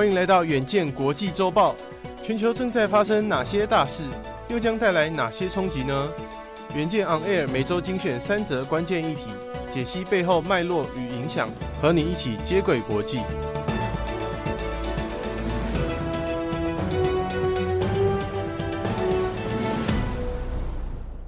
欢迎来到远见国际周报。全球正在发生哪些大事，又将带来哪些冲击呢？远见 On Air 每周精选三则关键议题，解析背后脉络与影响，和你一起接轨国际。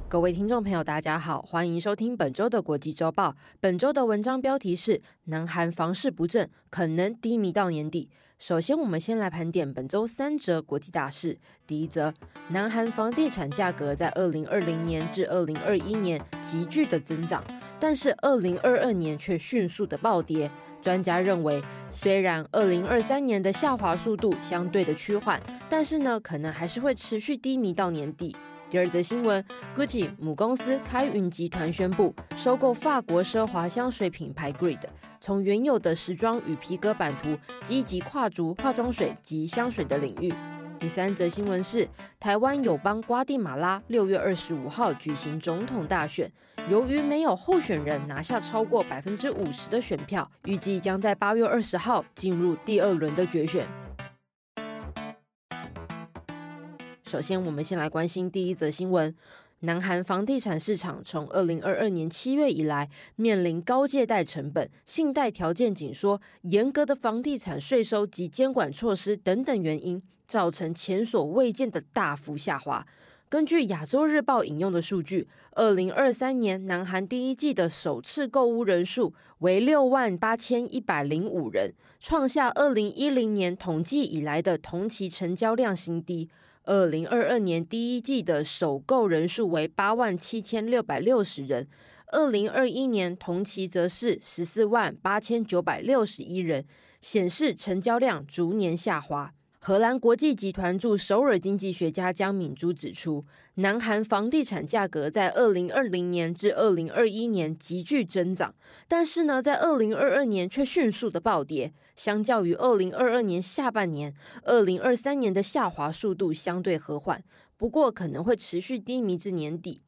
各位听众朋友，大家好，欢迎收听本周的国际周报。本周的文章标题是：南韩房市不振，可能低迷到年底。首先，我们先来盘点本周三则国际大事。第一则，南韩房地产价格在二零二零年至二零二一年急剧的增长，但是二零二二年却迅速的暴跌。专家认为，虽然二零二三年的下滑速度相对的趋缓，但是呢，可能还是会持续低迷到年底。第二则新闻，Gucci 母公司开云集团宣布收购法国奢华香水品牌 Greed，从原有的时装与皮革版图，积极跨足化妆水及香水的领域。第三则新闻是，台湾友邦瓜地马拉六月二十五号举行总统大选，由于没有候选人拿下超过百分之五十的选票，预计将在八月二十号进入第二轮的决选。首先，我们先来关心第一则新闻：南韩房地产市场从二零二二年七月以来，面临高借贷成本、信贷条件紧缩、严格的房地产税收及监管措施等等原因，造成前所未见的大幅下滑。根据亚洲日报引用的数据，二零二三年南韩第一季的首次购屋人数为六万八千一百零五人，创下二零一零年统计以来的同期成交量新低。二零二二年第一季的首购人数为八万七千六百六十人，二零二一年同期则是十四万八千九百六十一人，显示成交量逐年下滑。荷兰国际集团驻首尔经济学家姜敏珠指出，南韩房地产价格在二零二零年至二零二一年急剧增长，但是呢，在二零二二年却迅速的暴跌。相较于二零二二年下半年，二零二三年的下滑速度相对和缓，不过可能会持续低迷至年底。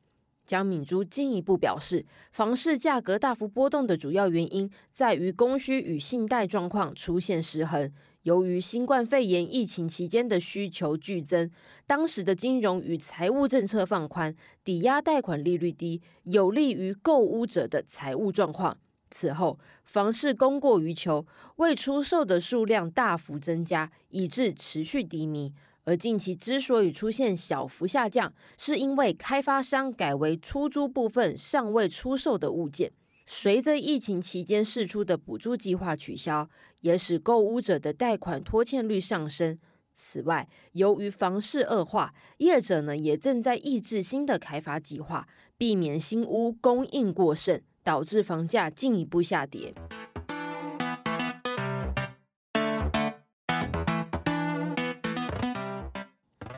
姜敏珠进一步表示，房市价格大幅波动的主要原因在于供需与信贷状况出现失衡。由于新冠肺炎疫情期间的需求剧增，当时的金融与财务政策放宽，抵押贷款利率低，有利于购屋者的财务状况。此后，房市供过于求，未出售的数量大幅增加，以致持续低迷。而近期之所以出现小幅下降，是因为开发商改为出租部分尚未出售的物件。随着疫情期间释出的补助计划取消，也使购屋者的贷款拖欠率上升。此外，由于房市恶化，业者呢也正在抑制新的开发计划，避免新屋供应过剩，导致房价进一步下跌。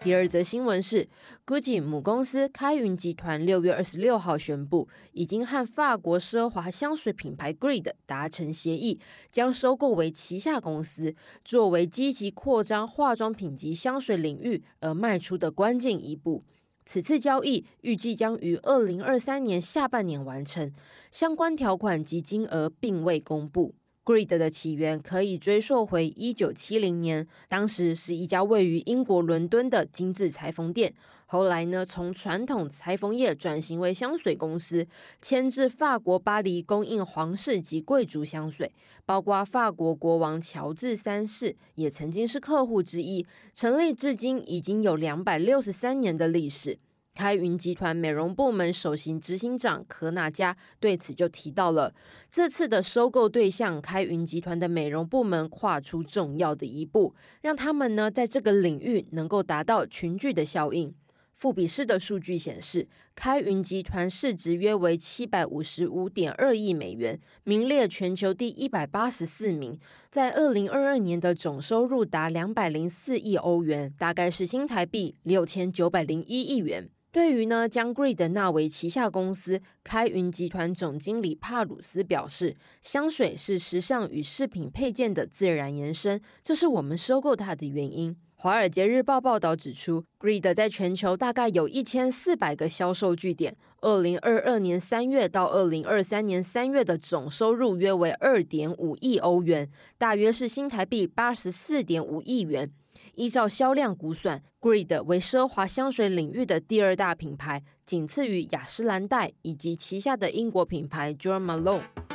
第二则新闻是，GUCCI 母公司开云集团六月二十六号宣布，已经和法国奢华香水品牌 Greed 达成协议，将收购为旗下公司，作为积极扩张化妆品及香水领域而迈出的关键一步。此次交易预计将于二零二三年下半年完成，相关条款及金额并未公布。Greed 的起源可以追溯回一九七零年，当时是一家位于英国伦敦的精致裁缝店。后来呢，从传统裁缝业转型为香水公司，迁至法国巴黎供应皇室及贵族香水，包括法国国王乔治三世也曾经是客户之一。成立至今已经有两百六十三年的历史。开云集团美容部门首席执行长柯纳加对此就提到了，这次的收购对象开云集团的美容部门跨出重要的一步，让他们呢在这个领域能够达到群聚的效应。富比士的数据显示，开云集团市值约为七百五十五点二亿美元，名列全球第一百八十四名，在二零二二年的总收入达两百零四亿欧元，大概是新台币六千九百零一亿元。对于呢，将 greed 纳为旗下公司，开云集团总经理帕鲁斯表示，香水是时尚与饰品配件的自然延伸，这是我们收购它的原因。华尔街日报报道指出，Greed 在全球大概有一千四百个销售据点。二零二二年三月到二零二三年三月的总收入约为二点五亿欧元，大约是新台币八十四点五亿元。依照销量估算，Greed 为奢华香水领域的第二大品牌，仅次于雅诗兰黛以及旗下的英国品牌 Jo Malone。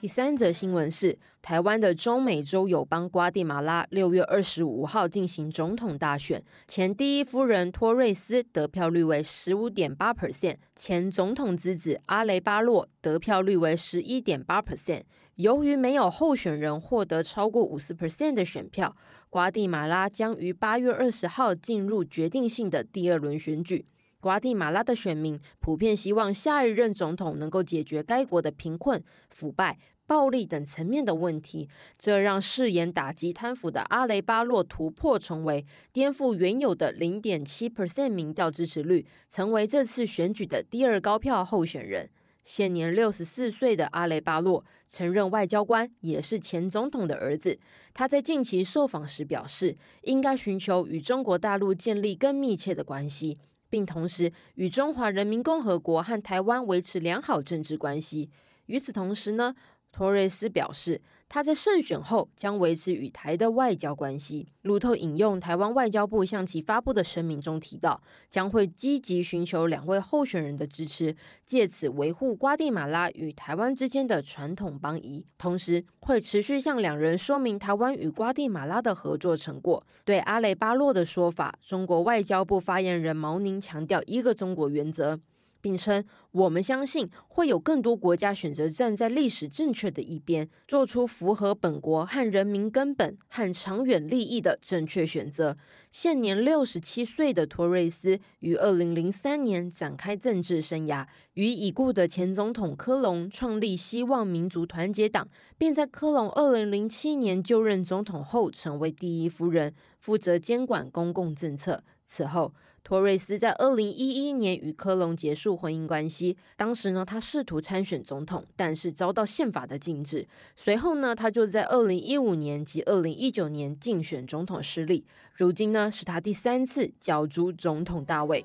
第三则新闻是，台湾的中美洲友邦瓜地马拉六月二十五号进行总统大选，前第一夫人托瑞斯得票率为十五点八 percent，前总统之子阿雷巴洛得票率为十一点八 percent。由于没有候选人获得超过五十 percent 的选票，瓜地马拉将于八月二十号进入决定性的第二轮选举。瓜地马拉的选民普遍希望下一任总统能够解决该国的贫困、腐败、暴力等层面的问题，这让誓言打击贪腐的阿雷巴洛突破重围，颠覆原有的零点七 percent 民调支持率，成为这次选举的第二高票候选人。现年六十四岁的阿雷巴洛，曾任外交官，也是前总统的儿子。他在近期受访时表示，应该寻求与中国大陆建立更密切的关系。并同时与中华人民共和国和台湾维持良好政治关系。与此同时呢，托瑞斯表示，他在胜选后将维持与台的外交关系。路透引用台湾外交部向其发布的声明中提到，将会积极寻求两位候选人的支持，借此维护瓜地马拉与台湾之间的传统邦谊。同时，会持续向两人说明台湾与瓜地马拉的合作成果。对阿雷巴洛的说法，中国外交部发言人毛宁强调一个中国原则。并称，我们相信会有更多国家选择站在历史正确的一边，做出符合本国和人民根本和长远利益的正确选择。现年六十七岁的托瑞斯于二零零三年展开政治生涯，与已故的前总统科隆创立希望民族团结党，并在科隆二零零七年就任总统后成为第一夫人，负责监管公共政策。此后，托瑞斯在二零一一年与科隆结束婚姻关系。当时呢，他试图参选总统，但是遭到宪法的禁止。随后呢，他就在二零一五年及二零一九年竞选总统失利。如今呢，是他第三次角逐总统大位。